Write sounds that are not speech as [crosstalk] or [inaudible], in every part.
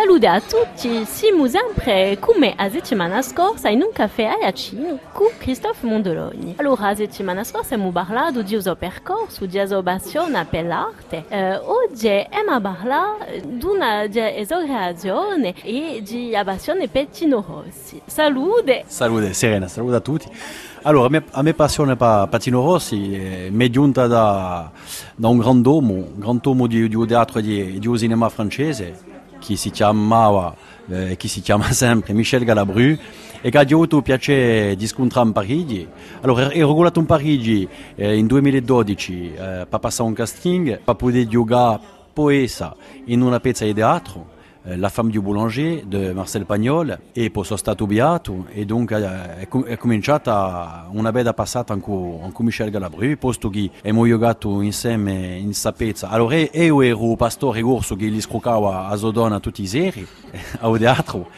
Salute a tutti, siamo sempre come a settimana scorsa in un caffè a Iacino con Christophe Mondoloni. Allora, a settimana scorsa abbiamo parlato di uso percorso di asobazione per l'arte. Eh, oggi abbiamo parlato di una esagerazione e di abbazione per Tino Rossi. Salute! Salute, Serena, salute a tutti. Allora, a me, a me passione per Patino Rossi eh, mi è giunta da, da un grand'uomo, un grand'uomo di, di teatro e di, di che si chiamava, eh, che si chiama [laughs] sempre Michel Galabru, e che ha avuto il piacere di scontrare a Parigi. Allora, ero regolato in Parigi eh, in 2012 eh, per passare un casting, per poter giocare poesa in una pezza di teatro. Eh, la femme du boulanger di Marcel Pagnol e poi sono stato beato e dunque è, è cominciata una bella passata con, con Michel Galabru posto che abbiamo giocato insieme in sapezza allora io ero pastore corso che gli scroccava a Zodona tutti i seri [laughs] a teatro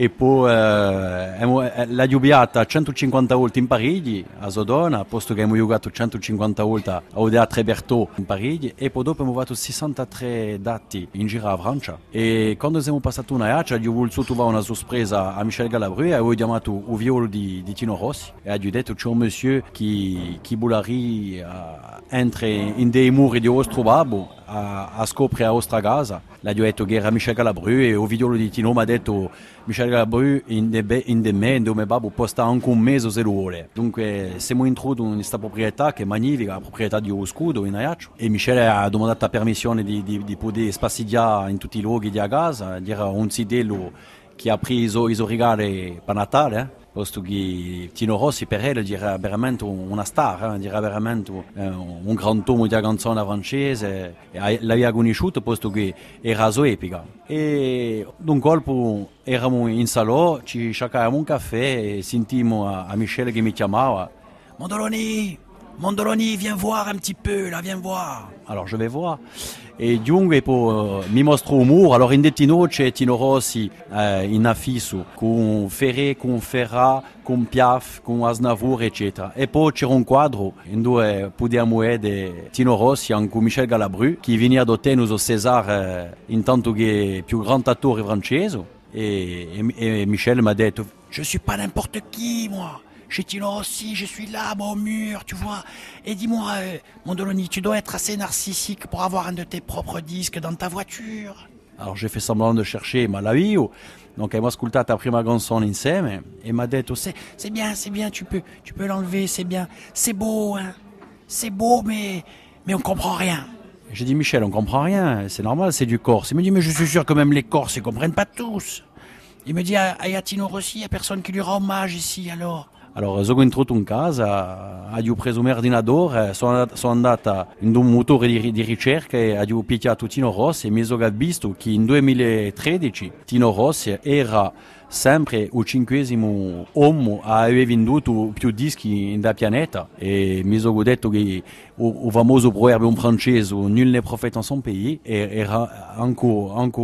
e poi eh, la giubiata 150 volte in Parigi a Zodona, posto che abbiamo giocato 150 volte a Teatro Bertò in Parigi e poi dopo abbiamo fatto 63 dati in giro a Francia. E quando siamo passati una accia io ho voluto trovare una sorpresa a Michel Galabru e ho chiamato il violo di, di Tino Rossi e ho detto c'è un monsieur che, che vuole uh, entrare in dei muri di Ostrobabo a, a scoprire a Ostra Gaza l'ha detto che era Michel Galabru e il violo di Tino mi ha detto Michel Galabru in de, in de me, dove babbo può stare anche un mese se lo vuole. Dunque siamo introdotto in questa proprietà che è magnifica, la proprietà di Oscudo in Ajaccio. E Michel ha domandato la permissione di, di, di poter spaziare in tutti i luoghi di casa, dire un zidello che ha preso i regali per Natale. Eh? posto che Tino Rossi per lui era veramente una star, eh? era veramente eh, un gran tomo di canzone francese, l'aveva conosciuto posto che era so epica. E d'un colpo eravamo in salò, ci cercavamo un caffè e sentimmo a Michele che mi chiamava Mondoloni, Mondoloni, viens voir un petit peu, là, viens voir. Alors je vais voir. E Jung poi mi mostra un muro, allora in detino c'è Tino Rossi eh, in affisso con Ferré, con Ferra, con Piaf, con Asnavour, eccetera. E poi c'era un quadro in cui potevamo vedere Tino Rossi con Michel Galabru, che veniva da Tenus César eh, intanto che è più grande attore. E, e, e Michel mi ha detto, je suis pas n'importe qui, moi. Chez Tino Rossi, je suis là, mon mur, tu vois. Et dis-moi, euh, Mondoloni, tu dois être assez narcissique pour avoir un de tes propres disques dans ta voiture. Alors j'ai fait semblant de chercher, ma la io. Donc elle m'a ascolté ta prima canzone insieme et m'a dit c'est c'est bien, c'est bien, tu peux tu peux l'enlever, c'est bien. C'est beau hein. C'est beau mais mais on comprend rien. J'ai dit Michel, on comprend rien, c'est normal, c'est du Corse. Il me dit mais je suis sûr que même les Corses ils comprennent pas tous. Il me dit à, à Tino Rossi, il n'y a personne qui lui rend hommage ici alors. Allora, sono entrato in casa, ho preso un ordinatore, sono, sono andato in un motore di, di ricerca e ho picchiato Tino Rossi e mi sono visto che in 2013 Tino Rossi era sempre il cinquesimo uomo a aver venduto più dischi da pianeta e mi sono detto che il famoso proverbio francese nul n'est prophète en son pays era anche, anche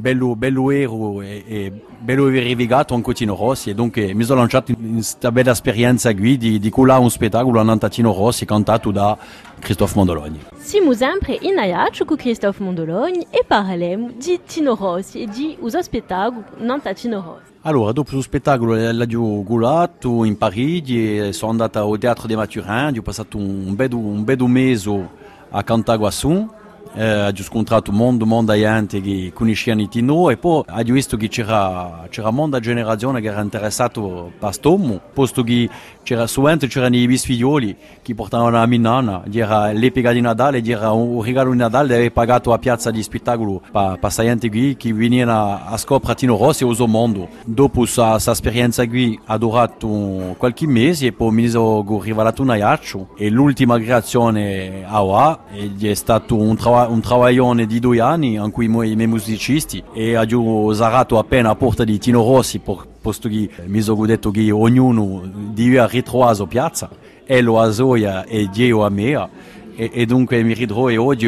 bello, bello ero e, e bello verificato anche Tino Rossi e dunque mi sono lanciato in questa bella esperienza qui di, di colare un spettacolo a Tino Rossi cantato da Christophe Mondoloni. Siamo sempre in Ajaccio con Christophe Mondoloni e parleremo di Tino Rossi e di uso spettacolo Nanta Tino Rossi. Allora, dopo lo spettacolo l'ho gulato in Parigi e sono andato al Teatro de Maturin, ho passato un bel, un bel mese a Cantaguassun eh, ho scontrato mondo, mondo gente che conoscevano Tino e poi ho visto che c'era, c'era molta generazione che era interessato a Stomo, posto che c'era sovente c'erano i bisfiglioli che portavano la minana, era l'epica di Natale, era un regalo di Natale aveva pagato a piazza di spettacolo per questa gente qui che veniva a scoprire Tino Rossi e uso mondo. Dopo questa esperienza qui ha durato qualche mese e poi mi sono rivelato un aiaccio. E l'ultima creazione a Oa è stato un lavoro un travaglione di due anni in cui i miei musicisti e ho usato appena a porta di Tino Rossi posto che mi sono detto che ognuno deve ritrovare piazza e lo a e Dio a me e, e dunque mi ritrovo oggi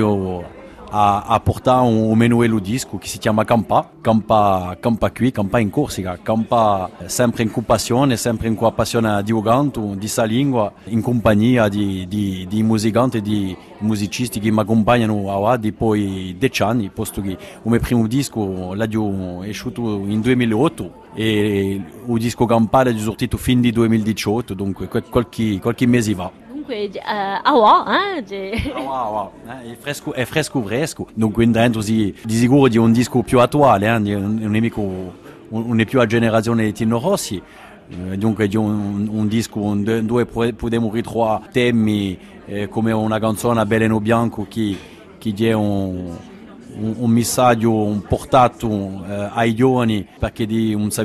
a, a portato un menuello disco che si chiama Campa, Campa, Campa qui, Campa in Corsica, Campa sempre in compassione, sempre in passione di canto, di sa lingua, in compagnia di, di, di musicanti e di musicisti che mi accompagnano a di poi dieci anni, posto che il mio primo disco l'ho uscito in 2008 e il disco Campa è sortito fin di 2018, dunque qualche, qualche mese fa. Dunque, uh, awa, eh? Awa, awa, eh? È fresco, è fresco fresco. Dunque dentro si, di sicuro di un disco più attuale, eh? non, è mica, non è più la generazione di Tino Rossi. Eh, dunque di un, un disco dove possiamo ritrovare temi eh, come una canzone Beleno Bianco che, che è un un, un messaggio portato eh, ai giovani perché di non si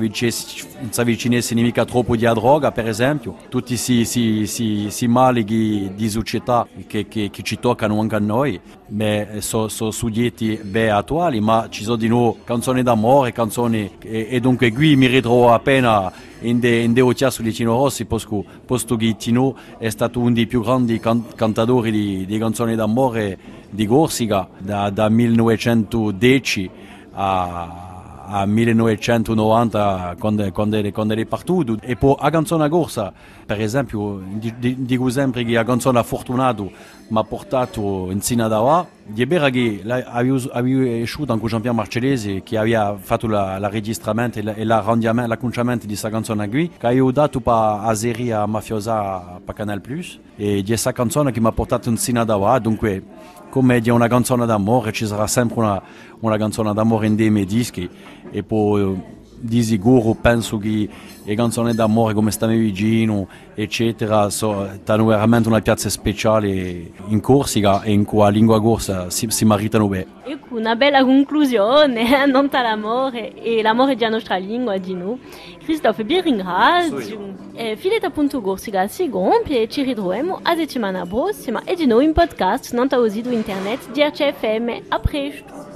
avvicinesse mica troppo di droga per esempio. Tutti questi mali di società che, che, che, ci toccano anche a noi. Sono so, so soggetti ben attuali ma ci sono di nuovo canzoni d'amore canzoni e, e dunque qui mi ritrovo appena in de, in de Otiasso di Tino Rossi posto, posto che Tino è stato uno dei più grandi can, cantatori di, di canzoni d'amore di Corsica da, da 1910 a a 1990 quando, quando, quando è partito e poi a canzone corsa per esempio dico sempre che a canzone Fortunato mi ha portato in Sina d'Awa di vera che avevo esciuto anche Jean-Pierre Marcellesi che aveva fatto la, la registramento e l'acconciamento di questa canzone qui che avevo dato per a serie mafiosa per Canal Plus. E di questa canzone che mi ha portato in Sina d'Awa dunque come di una canzone d'amore ci sarà sempre una, una canzone d'amore in dei miei dischi. E poi di sicuro penso che le canzoni d'amore come Stammi Vicino eccetera so, hanno veramente una piazza speciale in Corsica e in cui la lingua corsa si, si maritano bene. Ecco, una bella conclusione, non l'amore e l'amore della nostra lingua di noi. Christophe, vi ringrazio. Eh, appunto Corsica si gonfia e ci ritroviamo a settimana prossima e di nuovo in podcast non internet di RCFM. A presto!